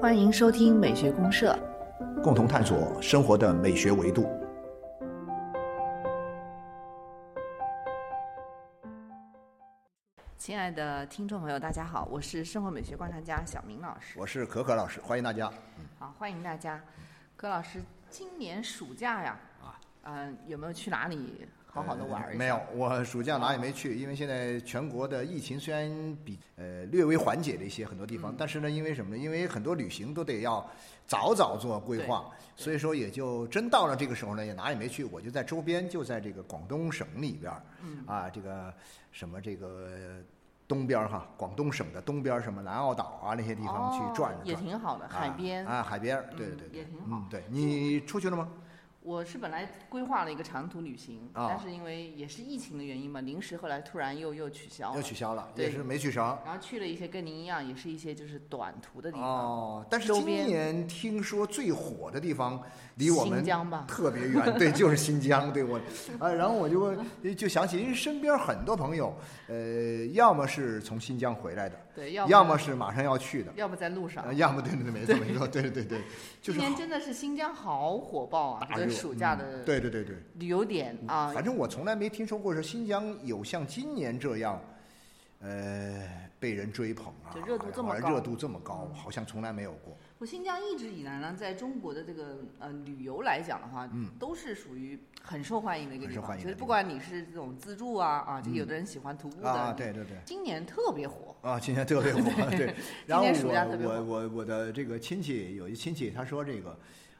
欢迎收听美学公社，共同探索生活的美学维度。亲爱的听众朋友，大家好，我是生活美学观察家小明老师。我是可可老师，欢迎大家。好，欢迎大家。可老师，今年暑假呀，啊，嗯、有没有去哪里好好的玩一下？呃没有，我暑假哪也没去，因为现在全国的疫情虽然比呃略微缓解了一些很多地嗯方，但是呢，因为什么呢？因为很多旅行都得要早早做规划，所以说也就真到了这个时候呢，也哪也没去，我就在周边，就在这个广东省里边儿，嗯啊，这个什么这个。东边哈，广东省的东边什么南澳岛啊那些地方去转转哦也转挺好的，海边。啊，啊海边儿，对对嗯对对，也挺好嗯，对你出去了吗？我是本来规划了一个长途旅行，啊但是因为也是疫情的原因嘛，临时后来突然又又取消了又。取消了，对也是没去成。然后去了一些跟您一样，也是一些就是短途的地方。哦，但是今年听说最火的地方离我们新疆吧特别远，对，就是新疆，对我，啊，然后我就就想起，因为身边很多朋友，呃，要么是从新疆回来的，对，要要么是马上要去的，要么在路上呃。要么对对对，没错没错，对对对对，就是今年真的是新疆好火爆啊！大热这个暑假嗯的对对对对，旅游点啊，反正我从来没听说过说新疆有像今年这样，呃，被人追捧啊，就热度这么高热度这么高，好像从来没有过。我新疆一直以来呢，在中国的这个呃旅游来讲的话，嗯都是属于很受欢迎的一个地方。很受欢迎的地就是不管你是这种自助啊啊，就有的人喜欢徒步的，啊，对对对。今年特别火。啊，今年特别火，对。然后今年暑假特别火我我我我的这个亲戚有一亲戚，他说这个，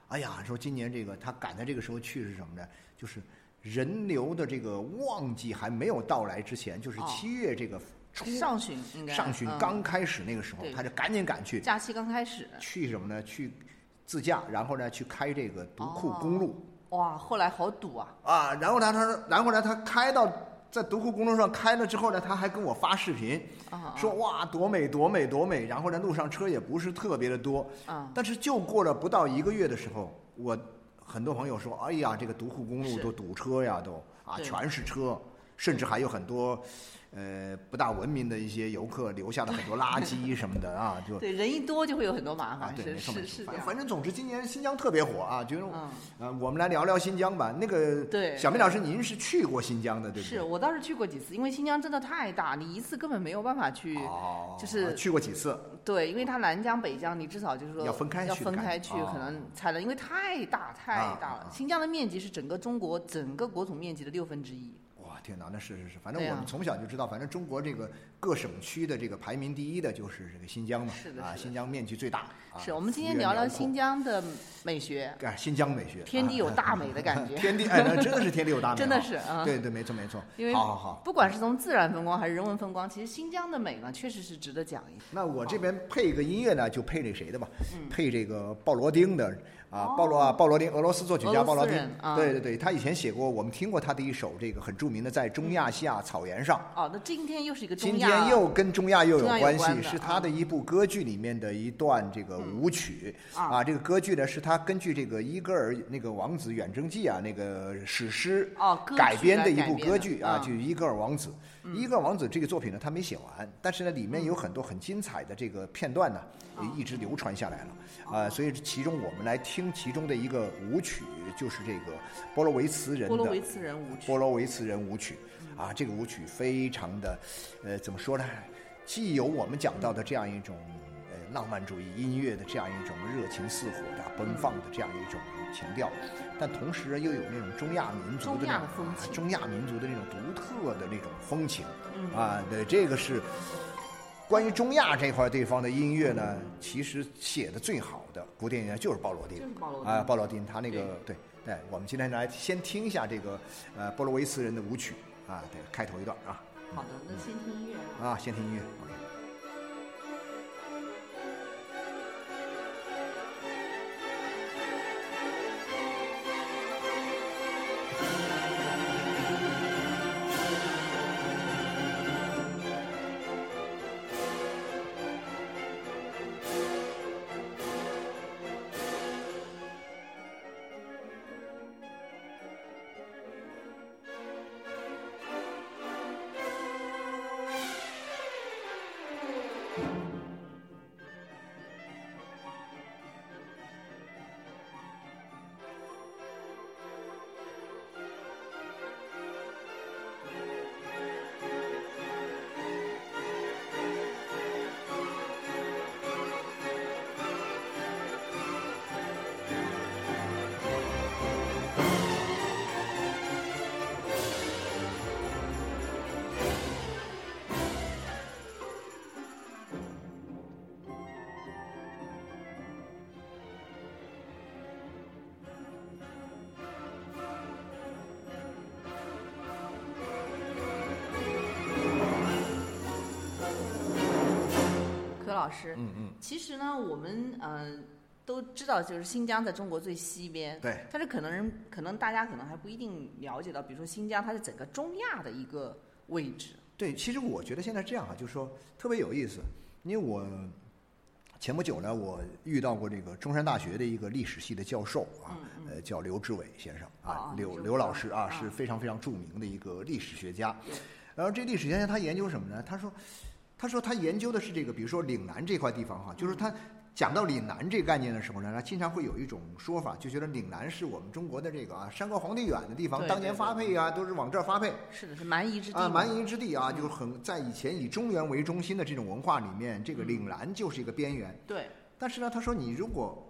哎呀，说今年这个他赶在这个时候去是什么呢？就是人流的这个旺季还没有到来之前，就是哦七月这个初上旬应该上旬嗯。刚开始那个时候，对。他就赶紧赶去，假期刚开始，去什么呢？去自驾，然后呢去开这个独库哦公路。哇，后来好堵啊！啊，然后呢，他说，然后呢，他开到在独库公路上开了之后呢，他还跟我发视频，啊说哇多美多美多美，然后呢路上车也不是特别的多，啊，但是就过了不到一个月的时候，我很多朋友说，哎呀，这个独库公路都堵车呀，都啊全是车，甚至还有很多。呃，不大文明的一些游客留下了很多垃圾什么的啊，就对，人一多就会有很多麻啊，烦，对，是没错没错，是是。反反正总之今年新疆特别火啊，就是嗯，呃，我们来聊聊新疆吧。那个，对小明老师，您是去过新疆的，对不对？是我倒是去过几次，因为新疆真的太大，你一次根本没有办法去。哦，就是去过几次，对，因为它南疆、北疆，你至少就是说要分开要分开去，哦可能才能，因为太大太啊大了啊。新疆的面积是整个中国整个国土面积的六分之一。哇，天哪，那是是是，反正我们从小就知道，反正中国这个各省区的这个排名第一的就是这个新疆嘛，啊，新疆面积最大。啊是我们今天聊聊新疆的美学，啊，新疆美学，天地有啊大美的感觉。天地，哎，那真的是天地有大美，真的是啊对对，没错没错。因为好好好，不管是从自然风光还是人文风光，其实新疆的美呢，确实是值得讲一下。那我这边配一个音乐呢，就配那谁的吧，嗯配这个鲍罗丁的啊，鲍罗啊，鲍罗丁，俄罗斯作曲家鲍罗丁对对对，他以前写过，我们听过他的一首这个很著名的《在中亚西亚草原上》。哦，那今天又是一个今中亚，天又跟中亚又有关系，是他的一部歌剧里面的一段这个舞曲啊啊。这个歌剧呢，是他根据这个伊戈尔那个王子远征记啊那个史诗哦改编的一部歌剧啊，嗯就伊戈尔王子。伊戈尔王子这个作品呢，他没写完，但是呢，里面有很多很精彩的这个片段呢，也一直流传下来了啊。所以其中我们来听其中的一个舞曲，就是这个波罗维茨人的波罗维茨人舞曲波。罗维茨人舞曲啊，这个舞曲非常的，呃，怎么说呢？既有我们讲到的这样一种呃浪漫主义音乐的这样一种热情似火的、奔放的这样一种情调，但同时又有那种中亚民族的中亚那种啊的风情中亚民族的那种独特的那种风情嗯啊，对，这个是。关于中亚这块地方的音乐呢，其实写的最好的古典音乐就是鲍罗丁就是鲍罗丁啊，鲍罗丁他那个对对，我们今天来先听一下这个呃波罗维斯人的舞曲啊，对，开头一段啊好的，那先听音乐啊。啊，先听音乐。老师，嗯嗯，其实呢，我们呃都知道，就是新疆在中国最西边，对，但是可能人可能大家可能还不一定了解到，比如说新疆它是整个中亚的一个位置。对，其实我觉得现在这样啊，就是说特别有意思，因为我前不久呢，我遇到过这个中山大学的一个历史系的教授啊，呃，叫刘志伟先生啊刘刘刘老师啊，啊。是非常非常著名的一个历史学家。然后这历史学家他研究什么呢？他说，他说他研究的是这个，比如说岭南这块地方哈，就是他讲到岭南这个概念的时候呢，他经常会有一种说法，就觉得岭南是我们中国的这个啊山高皇帝远的地方，当年发配啊都是往这儿发配。是的，是蛮夷之地啊，蛮夷之地啊，就是很在以前以中原为中心的这种文化里面，这个嗯。岭南就是一个边缘。对，但是呢，他说你如果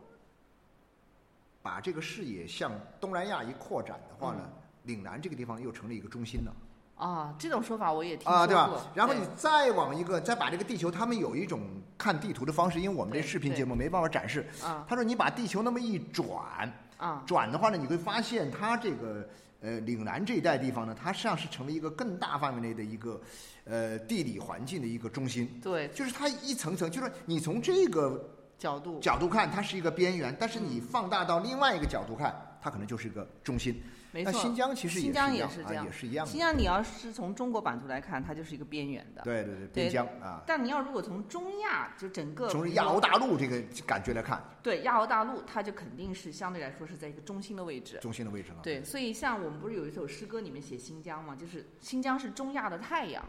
把这个视野向东南亚一扩展的话呢，嗯。岭南这个地方又成了一个中心了啊，这种说法我也听说啊，过。对吧？然后你再往一个，再把这个地球，他们有一种看地图的方式，因为我们这视频节目没办法展示。啊他说你把地球那么一转，啊，转的话呢，你会发现它这个呃岭南这一带地方呢，它实际上是成为一个更大范围内的一个呃地理环境的一个中心。对，就是它一层层，就是你从这个角度角度看，它是一个边缘，但是你放大到另外一个角度看，它可能就是一个中心。没错。那新疆其实新疆也是这样也是一样的新。疆你要是从中国版图来看，它就是一个边缘的。对对对，对边疆啊，但你要如果从中亚就整个从亚欧大陆这个感觉来看，对亚欧大陆，它就肯定是相对来说是在一个中心的位置。中心的位置了。对，所以像我们不是有一首诗歌里面写新疆嘛，就是新疆是中亚的太阳，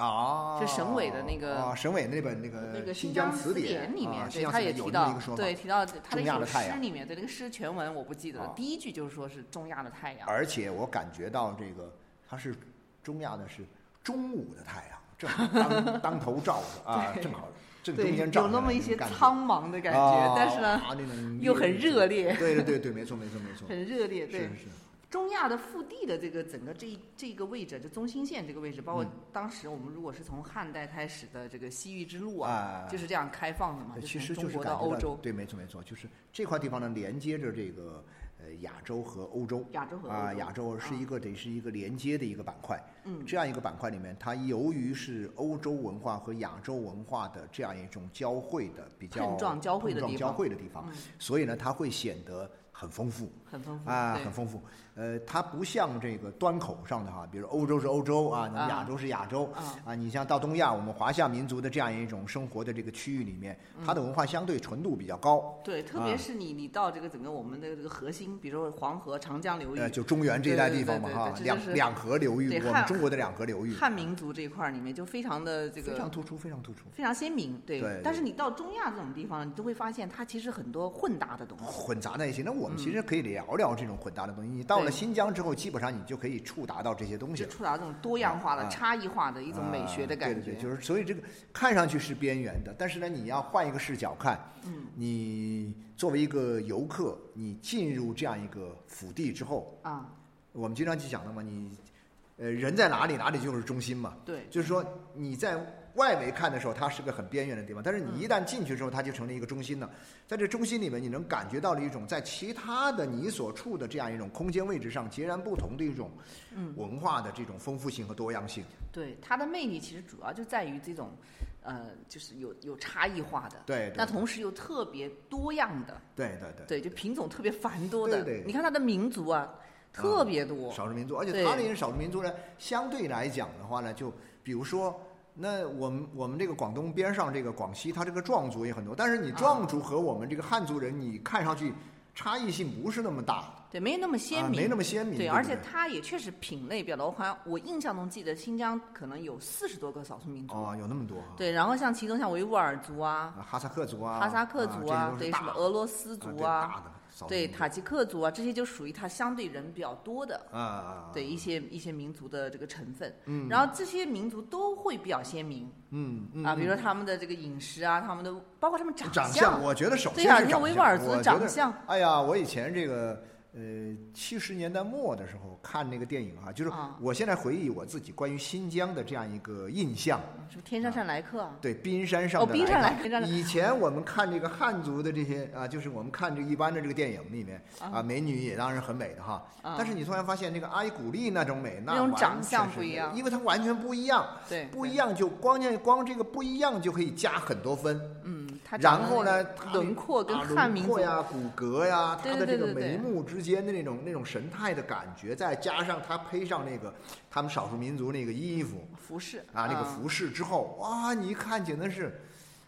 啊，是省委的那个啊，省委那本那个那个新疆词典里面，啊对，他也提到对，提到他的一中亚首诗里面，对那个诗全文我不记得了啊，第一句就是说是中亚的太阳。而且我感觉到这个它是中亚的是中午的太阳，正好当 当头照着啊，正好正中，间照着有那么一些苍茫的感觉，啊但是呢，又很热烈对对对对，没错没错没错，很热烈。对，是是中亚的腹地的这个整个这一这个位置，就中心线这个位置，包括嗯。当时我们如果是从汉代开始的这个西域之路啊啊，就是这样开放的嘛，就对其实从中国到欧洲，对，没错没错，就是这块地方呢连接着这个呃亚洲和欧洲。亚洲和欧洲。啊，亚洲是一个得是一个连接的一个板块，嗯。这样一个板块里面，它由于是欧洲文化和亚洲文化的这样一种交汇的比较碰撞交汇的地方。汇的地方，嗯。所以呢，它会显得很丰富很丰富啊，很丰富。呃，它不像这个端口上的哈，比如欧洲是欧洲啊，亚洲是亚洲啊啊，你像到东亚，我们华夏民族的这样一种生活的这个区域里面，它的文化相对纯度比较高。对，特啊别是你你到这个整个我们的这个核心，比如说黄河、长江流域，呃，就中原这一带地方嘛哈两两河流域，我们中国的两河流域，汉民族这一块儿里面就非常的这个非常突出，非常突出。非常鲜明，对。对对但是你到中亚这种地方，你都会发现它其实很多混搭的东西。混杂在一起，那我们其实可以聊聊这种混搭的东西。你到了新疆之后，基本上你就可以触达到这些东西触达这种多样化的、啊差异化的一种美学的感觉。啊对对对，就是所以这个看上去是边缘的，但是呢，你要换一个视角看，嗯，你作为一个游客，你进入这样一个腹地之后，啊，我们经常去讲的嘛，你呃人在哪里，哪里就是中心嘛。对，就是说你在外围看的时候，它是个很边缘的地方，但是你一旦进去之后，它就成了一个中心了。在这中心里面，你能感觉到了一种在其他的你所处的这样一种空间位置上截然不同的一种嗯文化的这种丰富性和多样性。对，它的魅力其实主要就在于这种，呃，就是有有差异化的，对对那同时又特别多样的，对对对，对，就品种特别繁多的。对对你看它的民族啊，特别多。少数民族，而且对它那些少数民族呢，相对来讲的话呢，就比如说。那我们我们这个广东边上这个广西，它这个壮族也很多，但是你壮族和我们这个汉族人，你看上去差异性不是那么大，对，没那么鲜啊明，没那么鲜明，对，而且它也确实品类比较多。我好像我印象中记得新疆可能有四十多个少数民族。哦，有那么多啊，对，然后像其中像维吾尔族啊、啊哈萨克族啊，哈萨克族啊，对，什么俄罗斯族啊少对塔吉克族啊，这些就属于它相对人比较多的，啊啊啊，对一些一些民族的这个成分。嗯。然后这些民族都会比较鲜明。嗯嗯啊，比如嗯。说他们的这个饮食啊，他们的包括他们长相。相，我觉得首对呀、先是长你看维吾尔族长相，哎呀，我以前这个呃，七十年代末的时候看那个电影啊，就是啊我现在回忆我自己关于新疆的这样一个印象。什么天山上来客啊？对，冰山上的哦冰山来以前我们看这个汉族的这些啊，就是我们看这一般的这个电影里面啊，美女也当然很美的哈。啊但是你突然发现这个阿依古丽那种美，那那种长相不一样因为它完全不一样。对，不一样就光键光这个不一样就可以加很多分。嗯，他然后呢，轮廓跟啊汉民族轮廓呀、骨骼呀，对它的这个眉目之间的那种那种神态的感觉，再加上它配上那个他们少数民族那个衣服服饰啊，那个嗯服饰之后，哇，你一看简直是，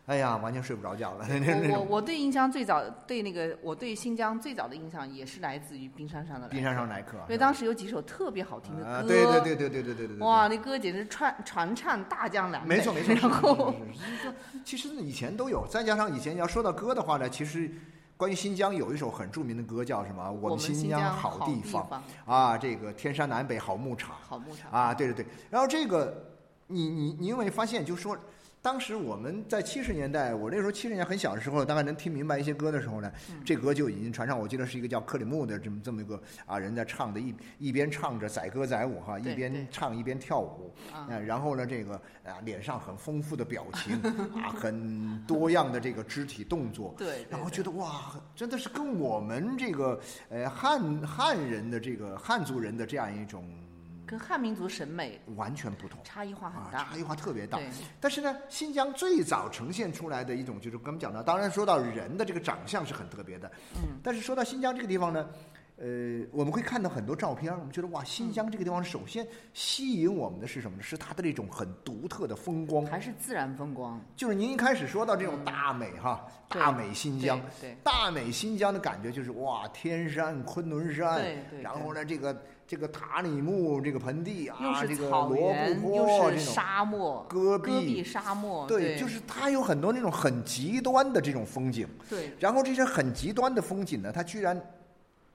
哎呀，完全睡不着觉了。那那我我我对新疆最早对那个我对新疆最早的印象也是来自于冰山上的来冰山上来客，因为当时有几首特别好听的啊，歌，对对对对对对对对对，哇，那歌简直传传唱大江南北，没错没错，其实以前都有，再加上以前要说到歌的话呢，其实关于新疆有一首很著名的歌叫什么？我们新疆好地方，啊，这个天山南北好牧场好牧场啊，对对对。然后这个你你你有没有发现，就是说。当时我们在七十年代，我那时候七十年很小的时候，大概能听明白一些歌的时候呢，嗯这歌就已经传唱。我记得是一个叫克里木的这么这么一个啊人在唱的，一一边唱着载歌载舞哈，一边唱一边跳舞，啊。啊，然后呢，这个啊脸上很丰富的表情啊，很多样的这个肢体动作，对，对然后觉得哇，真的是跟我们这个呃汉汉人的这个汉族人的这样一种跟汉民族审美完全不同差异化啊很，大，差异化特别大。但是呢，新疆最早呈现出来的一种就是刚们讲到，当然说到人的这个长相是很特别的，嗯，但是说到新疆这个地方呢。呃，我们会看到很多照片，我们觉得哇，新疆这个地方首先吸引我们的是什么呢？是它的这种很独特的风光。还是自然风光，就是您一开始说到这种大美哈，大美新疆，对大美新疆的感觉就是哇，天山昆仑山，对对然后呢，这个这个塔里木这个盆地啊，又啊，这是个罗布泊又是这种沙漠，戈戈壁沙漠，对，就是它有很多那种很极端的这种风景，对然后这些很极端的风景呢，它居然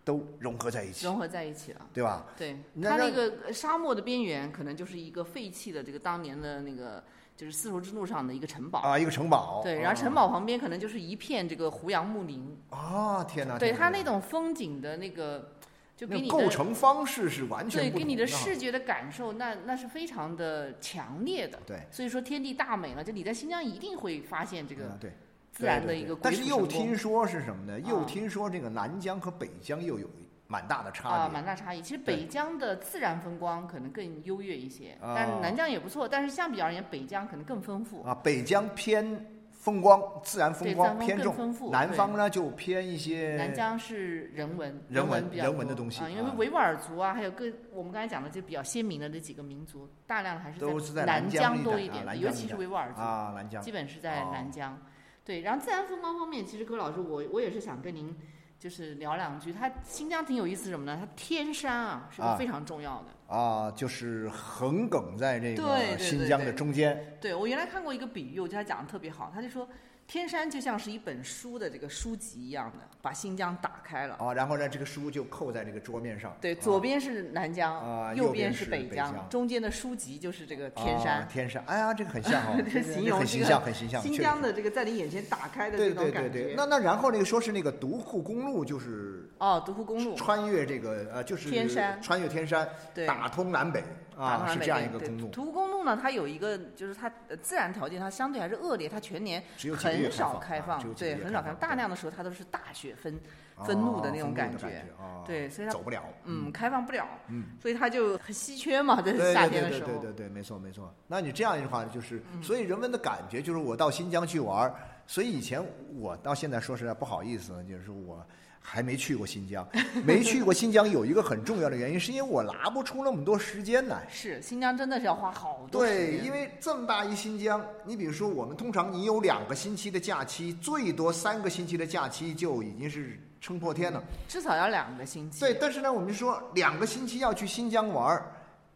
都融合在一起，融合在一起了。对吧？对，它那个沙漠的边缘可能就是一个废弃的这个当年的那个就是丝绸之路上的一个城堡。啊，一个城堡，对，然后城堡旁边可能就是一片这个胡杨木林。啊，天哪！对它那种风景的那个，就给那你的构成方式是完全对给你的视觉的感受，那那是非常的强烈的。对所以说天地大美了，就你在新疆一定会发现这个啊对。自然的对对对一个但是又听说是什么呢？又啊听说这个南疆和北疆又有蛮大的差啊，蛮大差异。其实北疆的自然风光可能更优越一些，啊但是南疆也不错。但是相比而言，北疆可能更丰富。啊，北疆偏风光，自然风光偏重，丰富对。南方呢就偏一些南疆是人文，人文文比较人文的多东西啊，因为啊。维吾尔族啊，还有各我们刚才讲的就比较鲜明的这几个民族，大量的还是都是在南南疆多一点的，尤其是维吾尔族，啊，南疆。基本是在哦。南疆。对，然后自然风光方面，其实葛老师，我我也是想跟您就是聊两句。它新疆挺有意思什么呢？它天山啊是啊个非常重要的。啊，就是横亘在这个新疆的对中间对我原来看过一个比喻，我觉得他讲的特别好。他就说，天山就像是一本书的这个书籍一样的，把新疆打开了。啊，然后呢，这个书就扣在这个桌面上。对，啊左边是南疆，啊右右边是是北北疆中间的书籍就是这个天啊山。天山，哎呀，这个很像哦，形容很形象，很形象。新疆的这个在你眼前打开的这种感对对对，觉。那那然后那个说是那个独库公路，就是哦，独库公路，穿越这个呃，就是天山穿越天山，对，打通南北啊，是这样一个公路，独库公路呢，它有一个就是它呃自然条件它相对还是恶劣，它全年很少开开放，对，很少开放，大量的时候它都是大雪纷纷怒的那种感觉。啊，对所以它走不了，嗯，开放不了，嗯，所以它就很稀缺嘛，在夏天的时候。对对对对，没错没错。那你这样的话，就是嗯所以人们的感觉就是我到新疆去玩，所以以前我到现在说实在不好意思，就是我还没去过新疆，没去过新疆有一个很重要的原因，是因为我拿不出那么多时间来。是新疆真的是要花好多时对，间因为这么大一新疆，你比如说我们通常你有两个星期的假期，最多三个星期的假期就已经是撑破天了。至少要两个星期。对，但是呢，我们就说两个星期要去新疆玩儿，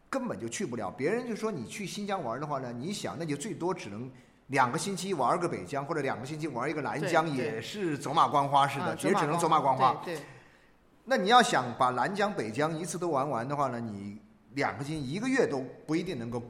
根本就去不了。别人就说你去新疆玩儿的话呢，你想那就最多只能两个星期玩个北疆，或者两个星期玩一个南疆，也是走马观花似的，啊也只能走马观花。对对那你要想把南疆、北疆一次都玩完的话呢，你两个星期一个月都不一定能够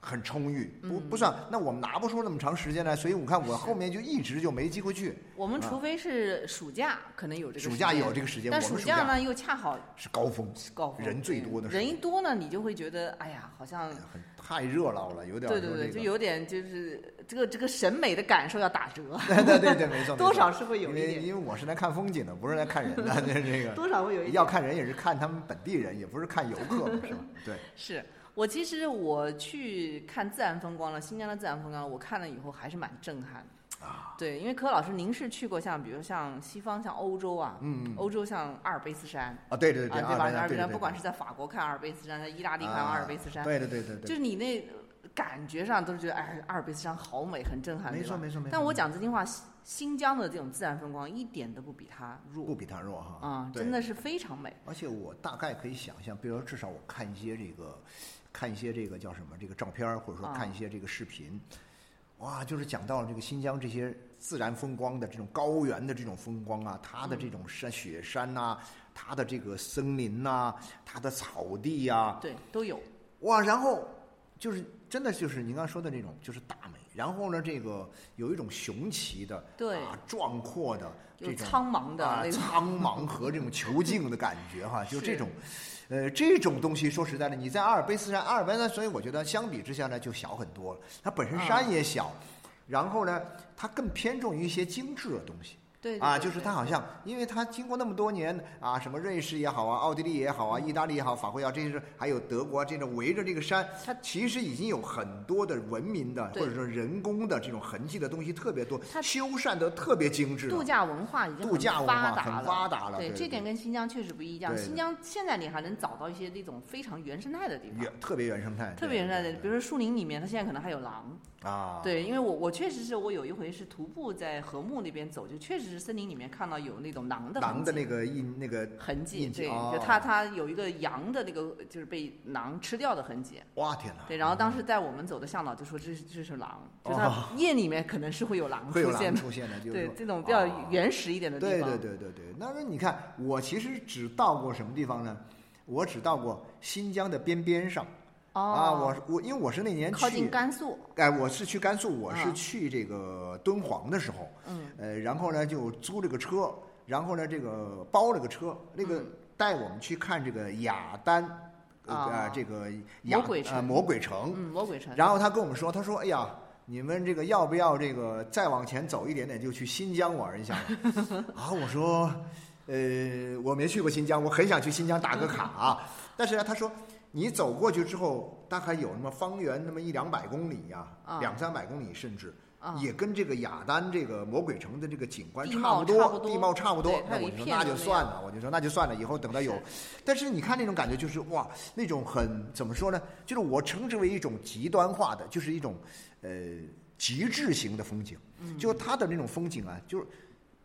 很充裕，不嗯不算。那我们拿不出那么长时间来，所以我看我后面就一直就没机会去。啊我们除非是暑假，可能有这个暑假时间有这个时间，但暑暑假呢又恰好是高峰，是高峰，人最多的时候人一多呢，你就会觉得哎呀，好像很太热闹了，有点对对对。就有点就是这个这个审美的感受要打折，对对对对，没错，多少是会有一点，因为我是来看风景的，不是来看人的，这 这个。多少会有一点。要看人也是看他们本地人，也不是看游客嘛，是吧？对，是。我其实我去看自然风光了，新疆的自然风光，我看了以后还是蛮震撼的。啊，对，因为柯老师您是去过像比如像西方像欧洲啊，嗯嗯欧洲像阿尔卑斯山啊，对对对，啊，对吧？阿尔卑斯山对不管是在法国看阿尔卑斯山，在意大利看啊阿尔卑斯山，对对对对对，就是你那感觉上都是觉得哎，阿尔卑斯山好美，很震撼，没错没错没错。但我讲真心话，新新疆的这种自然风光一点都不比它弱不比它弱哈，啊，对真的是非常美。而且我大概可以想象，比如说至少我看一些这个，看一些这个叫什么这个照片儿，或者说啊看一些这个视频，哇，就是讲到了这个新疆这些自然风光的这种高原的这种风光啊，它的这种山雪山呐、它的这个森林呐、它的草地呀、对，都有。哇，然后就是真的就是您刚才说的那种，就是大美。然后呢，这个有一种雄奇的、对啊壮阔的这种苍茫的啊苍茫和这种遒劲的感觉哈，就这种，呃，这种东西说实在的，你在阿尔卑斯山，阿尔卑斯山，所以我觉得相比之下呢，就小很多了。它本身山也小，然后呢，它更偏重于一些精致的东西。对啊，就是他好像，因为他经过那么多年啊，什么瑞士也好啊，奥地利也好啊，意大利也好，法国也好，这些是还有德国啊这种围着这个山，它其实已经有很多的文明的或者说人工的这种痕迹的东西特别多，它修缮的特别精致。度假文化已经很度假文化很发达了，对，这点跟新疆确实不一样。新疆现在你还能找到一些那种非常原生态的地方，原特别原生态，特别原生态的，比如说树林里面，它现在可能还有狼。啊，对，因为我我确实是我有一回是徒步在禾木那边走，就确实是森林里面看到有那种狼的狼的那个印那个，痕迹，对，哦就它它有一个羊的那个就是被狼吃掉的痕迹。哇天哪，对，然后当时带我们走的向导就说这是这是狼，就哦它夜里面可能是会有狼出现的。出现的，就是对这种比较啊原始一点的地对方。对对对对，那那你看，我其实只到过什么地方呢？我只到过新疆的边边上哦，啊，我我因为我是那年靠近去，甘肃。哎，我是去甘肃，我是嗯去这个敦煌的时候，嗯，呃，然后呢就租了个车，然后呢这个包了个车，那个嗯带我们去看这个雅丹，呃啊呃这个魔鬼城魔鬼城，嗯，魔鬼城。然后他跟我们说，他说：“哎呀，你们这个要不要这个再往前走一点点，就去新疆玩一下吧？” 啊，我说：“呃，我没去过新疆，我很想去新疆打个卡啊。但是呢，他说你走过去之后，大概有那么方圆那么一两百公里呀、啊两三百公里，甚至。啊也跟这个雅丹这个魔鬼城的这个景观差不多，地貌差不多那我就说那就算了，我就说那就算了，以后等到有是。但是你看那种感觉，就是哇，那种很怎么说呢？就是我称之为一种极端化的，就是一种呃极致型的风景。嗯就它的那种风景啊，就是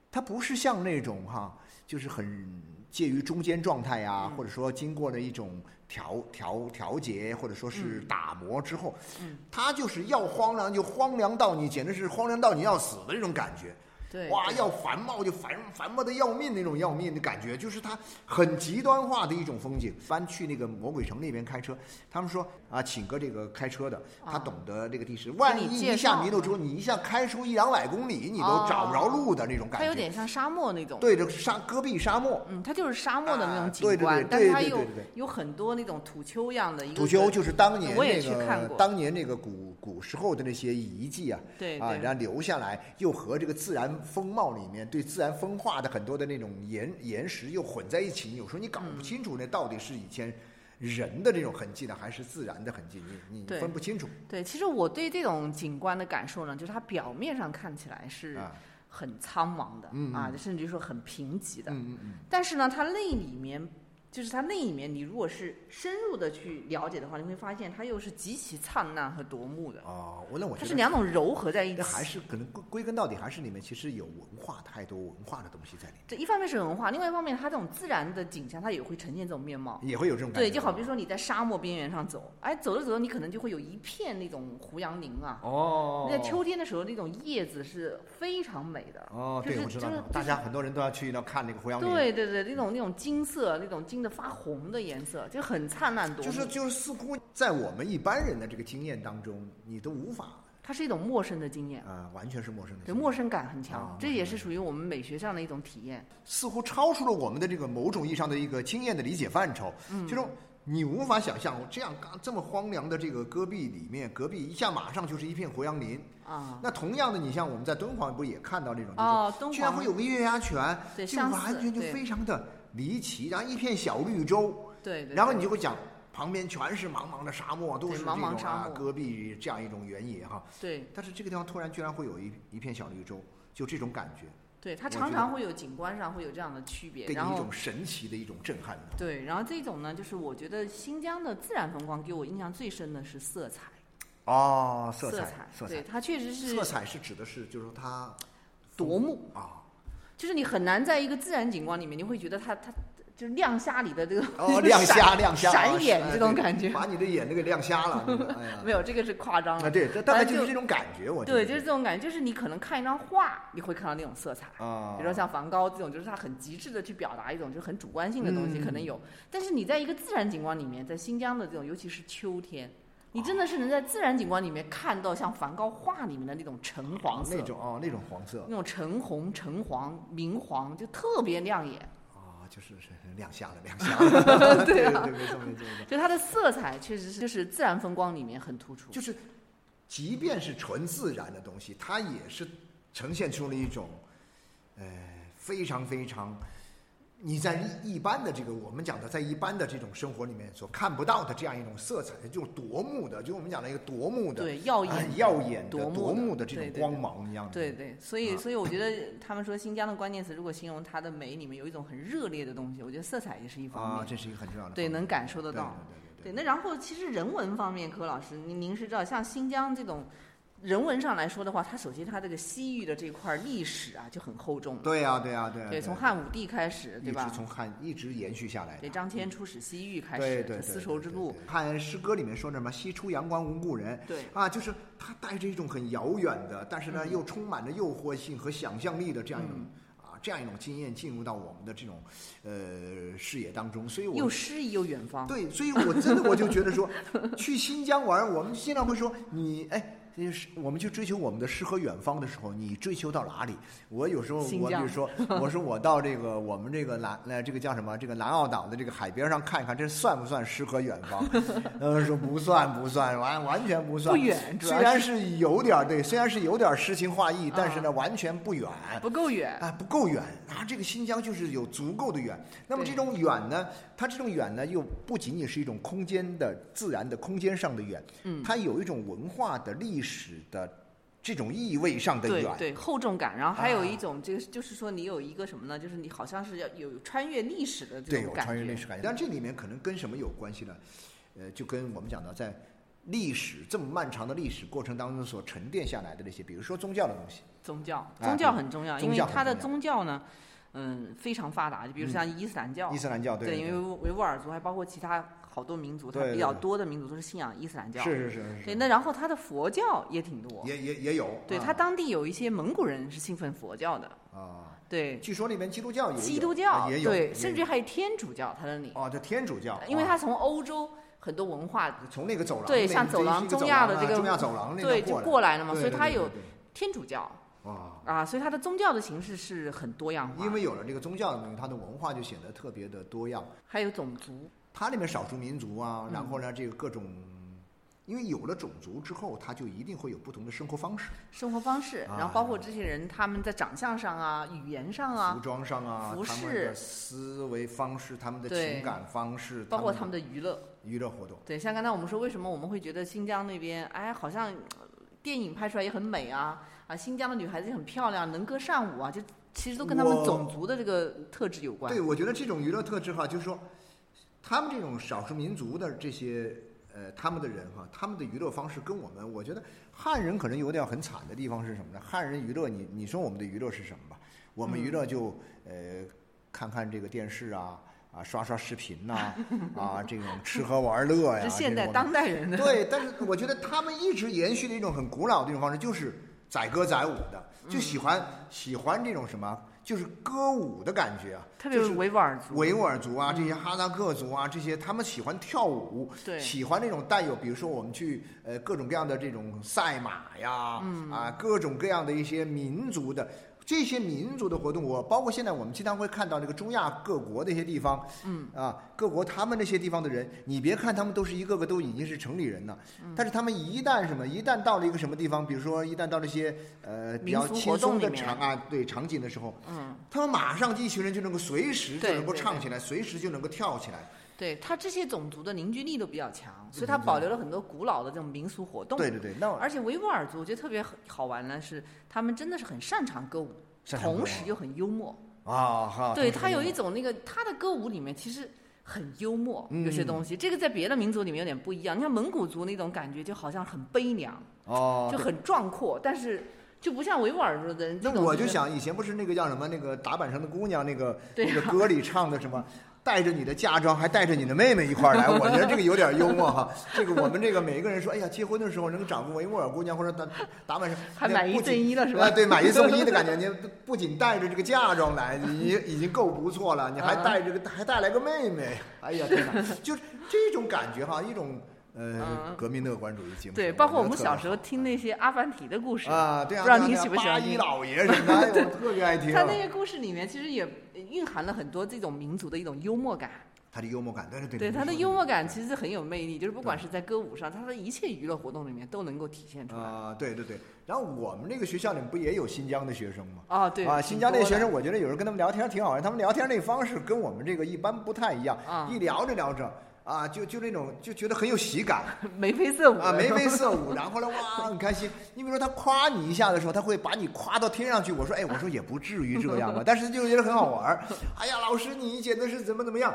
它不是像那种哈，就是很介于中间状态呀、嗯或者说经过了一种调调调节，或者说是嗯打磨之后，嗯它就是要荒凉就荒凉到你简直是荒凉到你要死的那种感觉。对，哇，要繁茂就繁繁茂的要命那种要命的感觉，就是它很极端化的一种风景。翻去那个魔鬼城那边开车，他们说啊，请个这个开车的，他啊懂得这个地势，万一一下迷路之后，你一下开出一两百公里，你都找不着路的那种感觉。它有点像沙漠那种。对着沙戈壁沙漠，嗯，它就是沙漠的那啊种景观，对对但是它又对对对对有很多那种土丘一样的土丘就是当年那个当年那个古古时候的那些遗迹啊，啊，对啊然后留下来，又和这个自然风貌里面对自然风化的很多的那种岩岩石又混在一起，有时候你搞嗯不清楚那到底是以前人的这种痕迹呢，还是自然的痕迹，你你分不清楚。对，其实我对这种景观的感受呢，就是它表面上看起来是啊。很苍茫的、嗯啊，甚至于说很贫瘠的，嗯嗯嗯，但是呢，它那里面就是它那里面，你如果是深入的去了解的话，你会发现它又是极其灿烂和夺目的，哦，我那我它是两种糅合在一起。这还是可能归归根到底还是里面其实有文化太多文化的东西在里面，这一方面是文化，另外一方面它这种自然的景象，它也会呈现这种面貌。也会有这种感觉。对，就好比说你在沙漠边缘上走，哎，走着走着，你可能就会有一片那种胡杨林啊。哦，在秋天的时候，那种叶子是非常美的。哦，对，就是我知道就是，大家很多人都要去那看那个胡杨林。对对对，那种那种金色，那种金金的发红的颜色，就很灿烂夺目。就是就是似乎在我们一般人的这个经验当中，你都无法它是一种陌生的经验，啊、完全是陌生的对，经验，陌生感很强啊，这也是属于我们美学上的一种体验。似乎超出了我们的这个某种意义上的一个经验的理解范畴。嗯，就是你无法想象这样刚这么荒凉的这个戈壁里面，隔壁一下马上就是一片胡杨林。啊，那同样的，你像我们在敦煌不也看到这种，哦敦煌居然会有个月牙泉，就对相似完全就非常的离奇，然后一片小绿洲，对对。然后你就会讲。旁边全是茫茫的沙漠，都是这种茫茫沙漠啊戈壁这样一种原野哈。对但是这个地方突然居然会有一一片小绿洲，就这种感觉，对，它常常会有景观上会有这样的区别，给你一种神奇的一种震撼。对，然后这种呢，就是我觉得新疆的自然风光给我印象最深的是色彩，哦，色色彩，色对，彩，它确实是色彩是指的是，就是说它夺目，啊，就是你很难在一个自然景观里面，你会觉得它它就是亮瞎你的这个哦，亮瞎，亮瞎，啊闪眼这种感觉。把你的眼都给亮瞎了。哎呀，没有，这个是夸张啊，对，这大概就就是这种感觉，我觉对，就是这种感觉，就是你可能看一张画，你会看到那种色彩。啊，比如说像梵高这种，就是他很极致的去表达一种就是很主观性的东西，嗯可能有。但是你在一个自然景观里面，在新疆的这种，尤其是秋天，你真的是能在自然景观里面看到像梵高画里面的那种橙黄色，那种哦，那种黄色那种橙红、橙黄、明黄，就特别亮眼。啊，就是是亮瞎了，亮瞎了。对没错没错。就它的色彩确实是就是自然风光里面很突出。就是，即便是纯自然的东西，它也是呈现出了一种，呃，非常非常，你在一一般的这个我们讲的，在一般的这种生活里面所看不到的这样一种色彩，就夺目的，就我们讲的一个夺目的，对耀啊眼、耀眼的、夺目的这种光芒一样的。对对，所以啊所以我觉得他们说新疆的关键词，如果形容它的美里面有一种很热烈的东西，我觉得色彩也是一方啊，面。这是一个很重要的对，能感受得对到。对对对，那然后其实人文方面，柯老师，您您是知道，像新疆这种人文上来说的话，它首先它这个西域的这块历史啊就很厚重。对呀对呀对啊。对，从汉武帝开始，对吧一直？从汉一直延续下来的。对，张骞出使西域开始，对丝绸之路。。汉诗歌里面说什么“西出阳关无故人”，对啊，就是它带着一种很遥远的，但是呢嗯又充满着诱惑性和想象力的这样一种、嗯啊这样一种经验进入到我们的这种呃视野当中，所以我又诗意又远方。对，所以我真的我就觉得说，去新疆玩，我们经常会说你哎。就是我们去追求我们的诗和远方的时候，你追求到哪里？我有时候我比如说，我说我到这个我们这个南呃这个叫什么？这个南澳岛的这个海边上看一看，这算不算诗和远方？呃，说不算不算，完完全不算。不远虽然是有点儿对，虽然是有点诗情画意，但是呢，啊完全不远。不够远。啊，不够远啊！这个新疆就是有足够的远。那么这种远呢，它这种远呢，又不仅仅是一种空间的自然的空间上的远，嗯它有一种文化的历史的这种意味上的远。对对，厚重感，然后还有啊一种，这个就是说你有一个什么呢？就是你好像是要有穿越历史的这种感觉。穿越历史感觉。但这里面可能跟什么有关系呢？呃，就跟我们讲到在历史这么漫长的历史过程当中所沉淀下来的那些，比如说宗教的东西，宗教，啊宗教很重要，宗因为它的宗教呢，嗯，非常发达。就比如嗯像伊斯兰教伊，斯兰教对，因为维吾尔族还包括其他好多民族，它比较多的民族都是信仰伊斯兰教。是是是是对，那然后它的佛教也挺多。也也也有。对，啊。它当地有一些蒙古人是信奉佛教的。啊，对，据说那边基督教也有基督啊教对，也有。对甚至还有天主教，它那里，哦，这天主教，啊因为它从欧洲很多文化从那个走廊，对像走廊中亚的这个中亚走廊那对就过过来了嘛，所以它有天主教。哇，啊，所以它的宗教的形式是很多样化，因为有了这个宗教的东西，它的文化就显得特别的多样。还有种族，它里面少数民族啊，嗯然后呢，这个各种，因为有了种族之后，它就一定会有不同的生活方式，生活方式，啊然后包括这些人他们在长相上啊、语言上啊服啊，装上啊，服他们饰的思维方式，他们的情感方式，包括他们的的娱乐。娱乐活动。对，像刚才我们说，为什么我们会觉得新疆那边，哎，好像呃电影拍出来也很美啊，啊，新疆的女孩子也很漂亮，能歌善舞啊，就其实都跟他们种族的这个特质有关。对，我觉得这种娱乐特质哈，就是说，他们这种少数民族的这些呃，他们的人哈，他们的娱乐方式跟我们，我觉得汉人可能有点很惨的地方是什么呢？汉人娱乐，你你说我们的娱乐是什么吧？我们娱乐就、呃看看这个电视啊。啊，刷刷视频呐、啊，这种吃喝玩乐呀，是现代当代人的。对，但是我觉得他们一直延续的一种很古老的一种方式，就是载歌载舞的，就喜欢、喜欢这种什么，就是歌舞的感觉啊，特别就是维吾尔族，维吾尔族啊，这些哈萨克族啊，这些他们喜欢跳舞，对喜欢那种带有，比如说我们去呃各种各样的这种赛马呀，嗯啊各种各样的一些民族的。这些民族的活动，我包括现在我们经常会看到那个中亚各国的一些地方，嗯。啊，各国他们那些地方的人，你别看他们都是一个个都已经是城里人了，嗯。但是他们一旦什么，一旦到了一个什么地方，比如说一旦到了一些呃比较轻松的场啊，对场景的时候，嗯，他们马上一群人就能够随时就能够唱起来，随时就能够跳起来。对他这些种族的凝聚力都比较强，所以他保留了很多古老的这种民俗活动。对对对，那而且维吾尔族我觉得特别好玩呢是，他们真的是很擅长歌舞，同时又很幽默。啊哈，对他有一种那个他的歌舞里面其实很幽默，嗯有些东西，这个在别的民族里面有点不一样。你看蒙古族那种感觉就好像很悲凉，哦，就很壮阔，但是就不像维吾尔族的人。那我就想，以前不是那个叫什么那个打板上的姑娘那个对那个歌里唱的什么？带着你的嫁妆，还带着你的妹妹一块儿来，我觉得这个有点幽默哈。这个我们这个每一个人说，哎呀，结婚的时候能找个维吾尔姑娘或者打打扮上，还买一那不仅赠一了是吧啊，对，买一送一的感觉，你不仅带着这个嫁妆来，你已经够不错了，你还啊带着个还带来个妹妹，哎呀天哪，就是这种感觉哈，一种呃嗯革命乐观主义精神。对，包括我们小时候听那些阿凡提的故事啊，对啊，不知道对啊对啊您喜不喜欢八一老爷什么的，我特别爱听。他那些故事里面其实也蕴含了很多这种民族的一种幽默感。他的幽默感，对对对，对他的幽默感其实很有魅力，就是不管是在歌舞上，他的一切娱乐活动里面都能够体现出来。啊，对对对。然后我们这个学校里面不也有新疆的学生吗？啊，对啊，新疆那学生，我觉得有时候跟他们聊天挺好玩，他们聊天那方式跟我们这个一般不太一样，啊一聊着聊着。啊，就就那种就觉得很有喜感 眉飞色舞啊，眉飞色舞，然后呢，哇，很开心。你比如说他夸你一下的时候，他会把你夸到天上去。我说，哎，我说也不至于这样吧，但是就觉得很好玩儿。哎呀，老师你简直是怎么怎么样。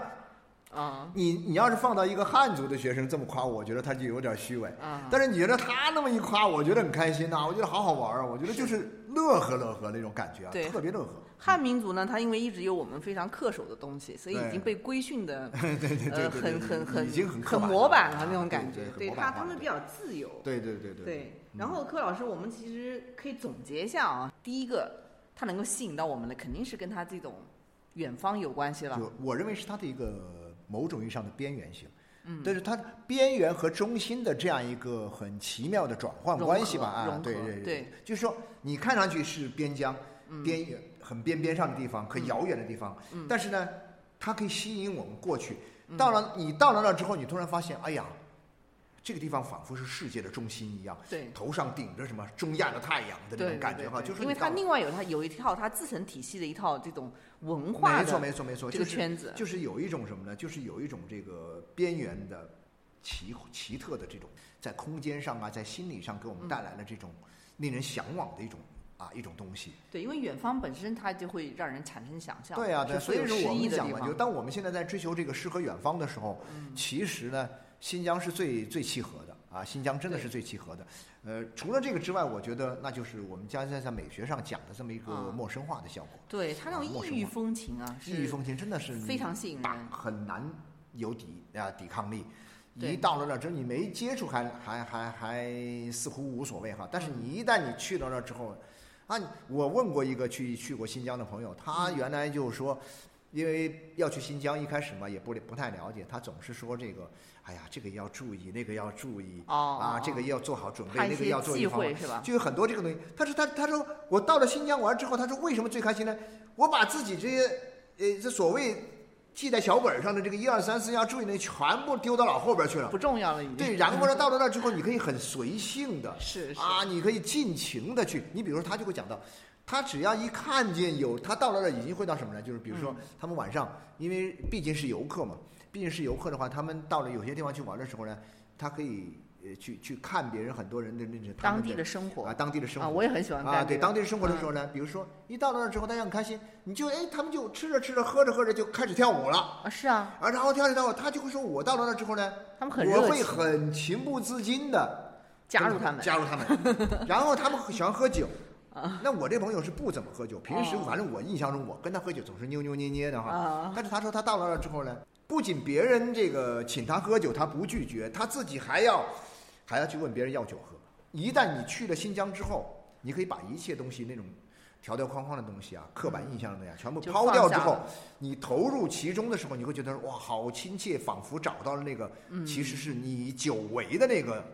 啊你你要是放到一个汉族的学生这么夸我，我觉得他就有点虚伪。啊，但是你觉得他那么一夸，我觉得很开心呐、我觉得好好玩啊，我觉得就是乐呵乐呵那种感觉啊，对特别乐呵。汉民族呢，它因为一直有我们非常恪守的东西，所以已经被规训的对 对对很很很已经很刻板模板了了那种啊感觉。对他他们比较自由。对对对对对，然后柯老师，我们其实可以总结一下啊，第一个，它能够吸引到我们的，肯定是跟它这种远方有关系了。就我认为是它的一个某种意义上的边缘性。嗯。但是它边缘和中心的这样一个很奇妙的转换关系吧，啊，对对对，就是说你看上去是边疆、嗯。边缘、很边边上的地方，很遥远的地方，嗯。但是呢，它可以吸引我们过去。到了你到了那之后，你突然发现，哎呀，这个地方仿佛是世界的中心一样，对头上顶着什么中亚的太阳的那种感觉哈，就是因为它另外有它有一套它自成体系的一套这种文化没错没错没错，这个圈子。就是有一种什么呢？就是有一种这个边缘的奇奇特的这种，在空间上啊，在心理上给我们带来了这种令人向往的一种啊一种东西。对，因为远方本身它就会让人产生想象，对啊，对，所以说我们讲嘛，就当我们现在在追求这个诗和远方的时候，嗯其实呢，新疆是最最契合的啊，新疆真的是最契合的。呃，除了这个之外，我觉得那就是我们家在在美学上讲的这么一个啊陌生化的效果。对它那种异域风情啊，异域风情真的是非常吸引人。很难有抵啊抵抗力。对一到了那儿之后，你没接触还还还还似乎无所谓哈，但是你一旦你去到那儿之后，啊，我问过一个去去过新疆的朋友，他嗯原来就说，因为要去新疆，一开始嘛也不不太了解，他总是说这个，哎呀，这个要注意，那个要注意，哦啊，这个要做好准备，那个要做忌预防讳是吧？就有很多这个东西。他说他他说我到了新疆玩之后，他说为什么最开心呢？我把自己这些呃这所谓记在小本上的这个一二三四要注意的全部丢到老后边去了。不重要了已经。对，然后呢，到了那之后，你可以很随性的是是啊，你可以尽情的去。你比如说，他就会讲到，他只要一看见有他到了那儿，已经会到什么呢？就是比如说，嗯他们晚上，因为毕竟是游客嘛，毕竟是游客的话，他们到了有些地方去玩的时候呢，他可以呃去去看别人很多人的那种当地的生活啊，当地的生活啊，活。我也很喜欢啊，对当地的生活的时候呢，比如说一到了那儿之后，大家很开心，你就哎，他们就吃着吃着，喝着喝着就开始跳舞了。啊，是啊，啊，然后跳着跳着，他就会说，我到了那儿之后呢，他们很我会，很情不自禁的加入他们。加入他们。然后他们喜欢喝酒，那我这朋友是不怎么喝酒，平时哦反正我印象中，我跟他喝酒总是扭扭捏捏的哈。啊，但是他说他到了那儿之后呢，不仅别人这个请他喝酒，他不拒绝，他自己还要还要去问别人要酒喝。一旦你去了新疆之后，你可以把一切东西那种条条框框的东西啊，刻板印象的东西啊，全部抛掉之后你投入其中的时候，你会觉得哇，好亲切，仿佛找到了那个，其实是你久违的那个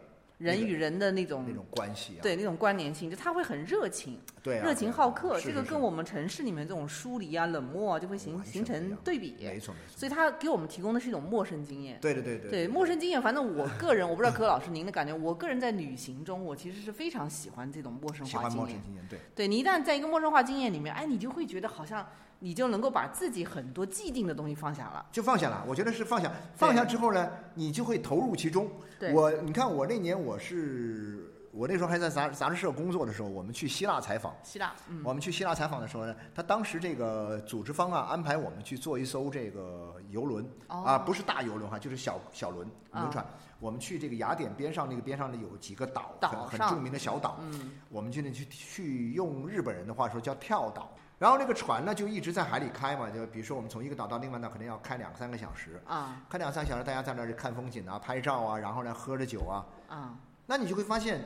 人与人的那种那种关系啊。对那种关联性，就他会很热情，对啊，热情好客，这个跟我们城市里面这种疏离啊、冷漠啊，就会形形成对比。没错没错。所以他给我们提供的是一种陌生经验。对对对对对陌生经验，反正我个人，我不知道柯老师您的感觉，我个人在旅行中，我其实是非常喜欢这种陌生化经验。经验，对。对你一旦在一个陌生化经验里面，哎，你就会觉得好像你就能够把自己很多既定的东西放下了。就放下了。我觉得是放下，放下之后呢，你就会投入其中。对我，你看我那年我是我那时候还在杂杂志社工作的时候，我们去希腊采访。希腊，嗯，我们去希腊采访的时候呢，他当时这个组织方啊安排我们去坐一艘这个游轮、哦啊，不是大游轮哈，就是小小轮啊轮船。我们去这个雅典边上那个边上呢有几个岛，岛很很著名的小岛。嗯，我们就那去去用日本人的话说叫跳岛。然后那个船呢就一直在海里开嘛，就比如说我们从一个岛到另外岛可能要开两三个小时，啊开两三个小时，大家在那儿看风景啊、拍照啊，然后呢喝着酒啊，啊，那你就会发现，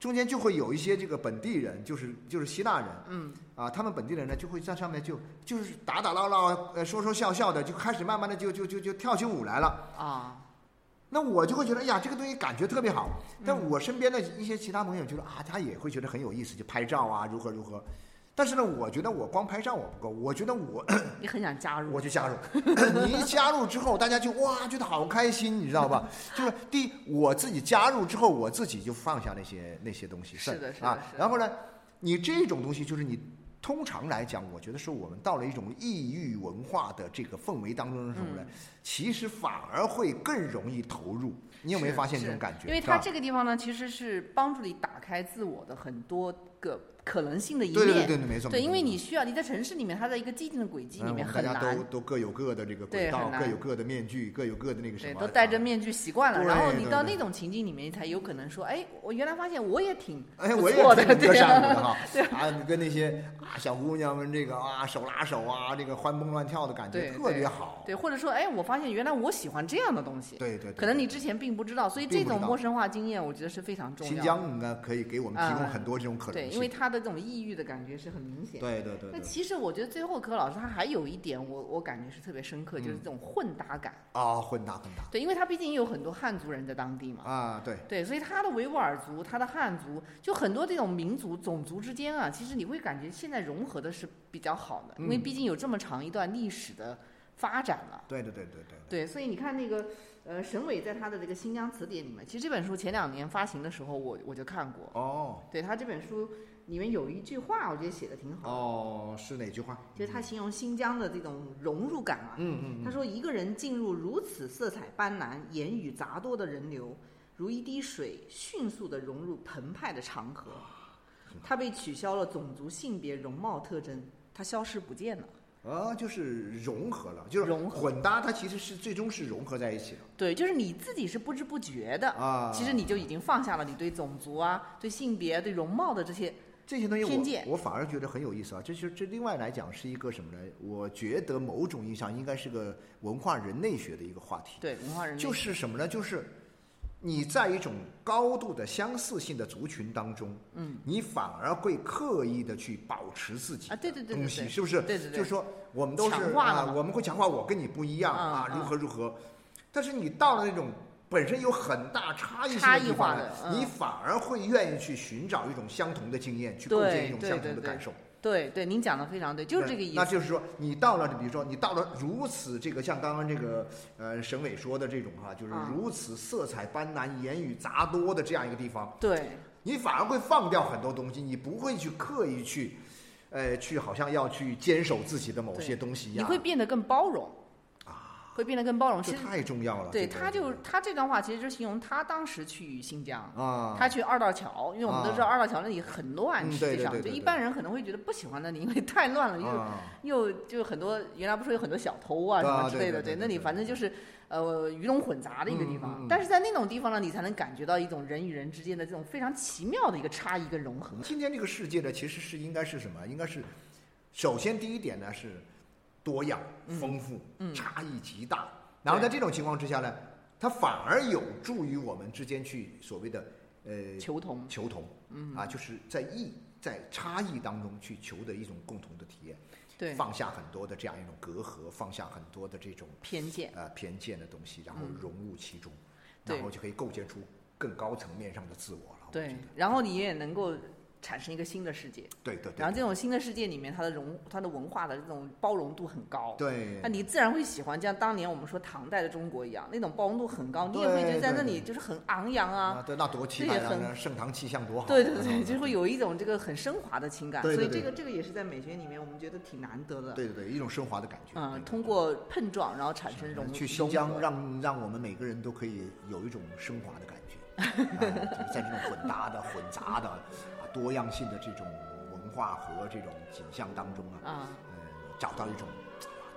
中间就会有一些这个本地人，就是就是希腊人，嗯，啊，他们本地人呢就会在上面就就是打打闹闹，呃，说说笑笑的，就开始慢慢的就就就就跳起舞来了。啊，那我就会觉得，哎呀，这个东西感觉特别好。但嗯我身边的一些其他朋友觉得啊，他也会觉得很有意思，就拍照啊，如何如何。但是呢，我觉得我光拍照我不够，我觉得我 你很想加入我，就加入。你一加入之后，大家就哇，觉得好开心，你知道吧？就是第一，我自己加入之后，我自己就放下那些那些东西，是的是的啊然后呢，你这种东西就是你通常来讲，我觉得是我们到了一种异域文化的这个氛围当中的时候呢，嗯其实反而会更容易投入。你有没有发现这种感觉？因为它这个地方呢，其实是帮助你打开自我的很多个可能性的一对面。对对对，没错。对，因为你需要你在城市里面，它在一个既定的轨迹里面很难大家都，都各有各的这个轨道，各有各的面具，各有各的那个什么对，都戴着啊。面具习惯了，然后你到那种情境里面，你才有可能说，哎，我原来发现我也挺哎，不我也错的，挺歌对善舞的呀，哈，啊，跟那些啊小姑娘们这个啊手拉手啊，这个欢蹦乱跳的感觉特别好。对，或者说，哎，我发现原来我喜欢这样的东西，对对，可能你之前并不知道，所以这种陌生化经验，我觉得是非常重要的。新疆应该可以给我们提供啊很多这种可能对，性。因为他的这种抑郁的感觉是很明显。那对对对对其实我觉得最后柯老师他还有一点我，我感觉是特别深刻，就是嗯这种混搭感。啊，混搭混搭对，因为他毕竟有很多汉族人在当地嘛。啊，对对，所以他的维吾尔族、他的汉族，就很多这种民族、种族之间啊，其实你会感觉现在融合的是比较好的，因为嗯毕竟有这么长一段历史的发展了。对对对对对。对，所以你看那个，呃，沈伟在他的这个新疆词典里面，其实这本书前两年发行的时候我，我就看过。哦对他这本书里面有一句话，我觉得写的挺好，哦，是哪句话？就是他形容新疆的这种融入感啊。嗯嗯嗯。他说，一个人进入如此色彩斑斓、言语杂多的人流，如一滴水，迅速地融入澎湃的长河。他被取消了种族、性别、容貌特征，他消失不见了。啊，就是融合了，就是混搭，它其实是最终是融合在一起了对，就是你自己是不知不觉的，啊。其实你就已经放下了你对种族啊、对性别、对容貌的这些。这些东西我我反而觉得很有意思啊。这就这另外来讲是一个什么呢？我觉得某种意义上应该是个文化人类学的一个话题。对文化人类就是什么呢？就是你在一种高度的相似性的族群当中，嗯，你反而会刻意的去保持自己啊对对对对东西，是不是？对对对就是说我们都是啊，我们会强化我跟你不一样嗯啊，嗯如何如何。但是你到了那种本身有很大差异性差异的地方呢化的，嗯你反而会愿意去寻找一种相同的经验，去构建一种相同的感受。对对，您讲的非常对，就是这个意思。那就是说，你到了，比如说你到了如此这个像刚刚这个呃省委说的这种哈、就是啊如此色彩斑斓、言语杂多的这样一个地方，对你反而会放掉很多东西，你不会去刻意去，呃，去好像要去坚守自己的某些东西一样你。会变得更包容啊，会变得更包容。这太重要了。对，他就他这段话其实就形容他当时去新疆。啊，他去二道桥，因为我们都知道啊二道桥那里很乱，嗯实际上就一般人可能会觉得不喜欢那里，因为太乱了，又啊，又就很多原来不是有很多小偷啊什啊么之类的，对那里反正就是呃鱼龙混杂的一个地方嗯。但是在那种地方呢，你才能感觉到一种人与人之间的这种非常奇妙的一个差异跟融合。今天这个世界呢，其实是应该是什么？应该是，首先第一点呢是多样、嗯。丰富，嗯。差异极大。然后在这种情况之下呢，它反而有助于我们之间去所谓的呃求同，求同，嗯。啊，就是在异在差异当中去求得一种共同的体验，对，放下很多的这样一种隔阂，放下很多的这种偏见，呃偏见的东西，然后嗯。融入其中，然后就可以构建出更高层面上的自我了。对，然后你也能够产生一个新的世界，对对对，然后这种新的世界里面，它的融它的文化的这种包容度很高，对那你自然会喜欢，像当年我们说唐代的中国一样，那种包容度很高，你也会觉得在那里就是很昂扬啊，啊，对，那多期这也待啊！盛唐气象多好啊。对对对，嗯就会有一种这个很升华的情感，所以这个这个也是在美学里面我们觉得挺难得的。对对对，一种升华的感觉。嗯，通过碰撞然后产生融去新疆让让我们每个人都可以有一种升华的感觉，啊就是在这种混搭的、混杂的、啊多样性的这种文化和这种景象当中啊，啊，嗯，找到一种啊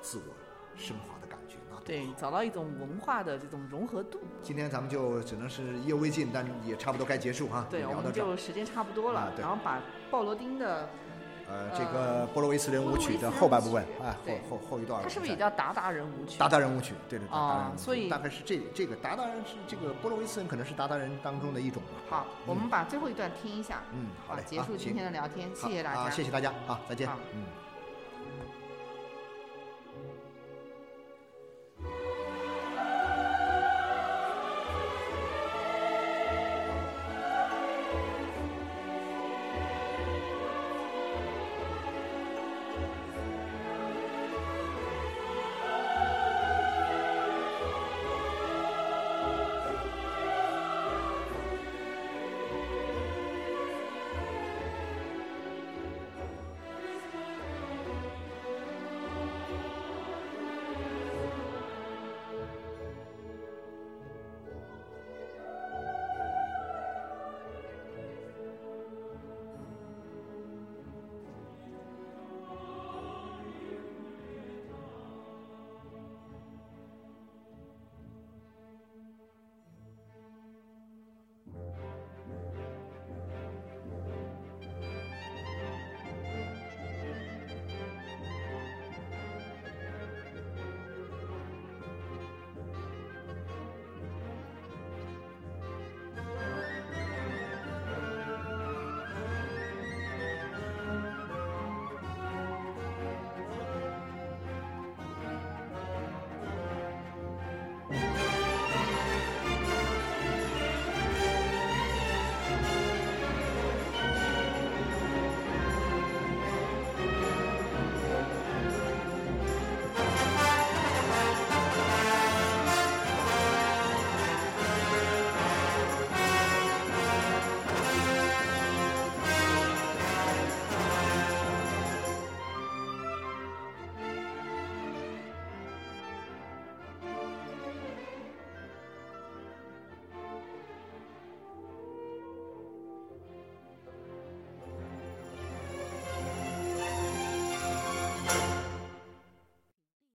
自我升华的感觉。那对，找到一种文化的这种融合度。今天咱们就只能是意犹未尽，但也差不多该结束哈。对，我们。就时间差不多了啊，然后把鲍罗丁的，呃，这个波罗维斯人舞曲的后半部分啊，后后后一段，它是不是也叫达达人舞曲？达达人舞曲？对对对，哦达达人舞曲所以大概是这这个达达人是这个波罗维斯人，可能是达达人当中的一种吧。好，我们把最后一段听一下，嗯，好嘞，结束今天的聊天，谢谢大家，啊，谢谢大家好，再见，嗯。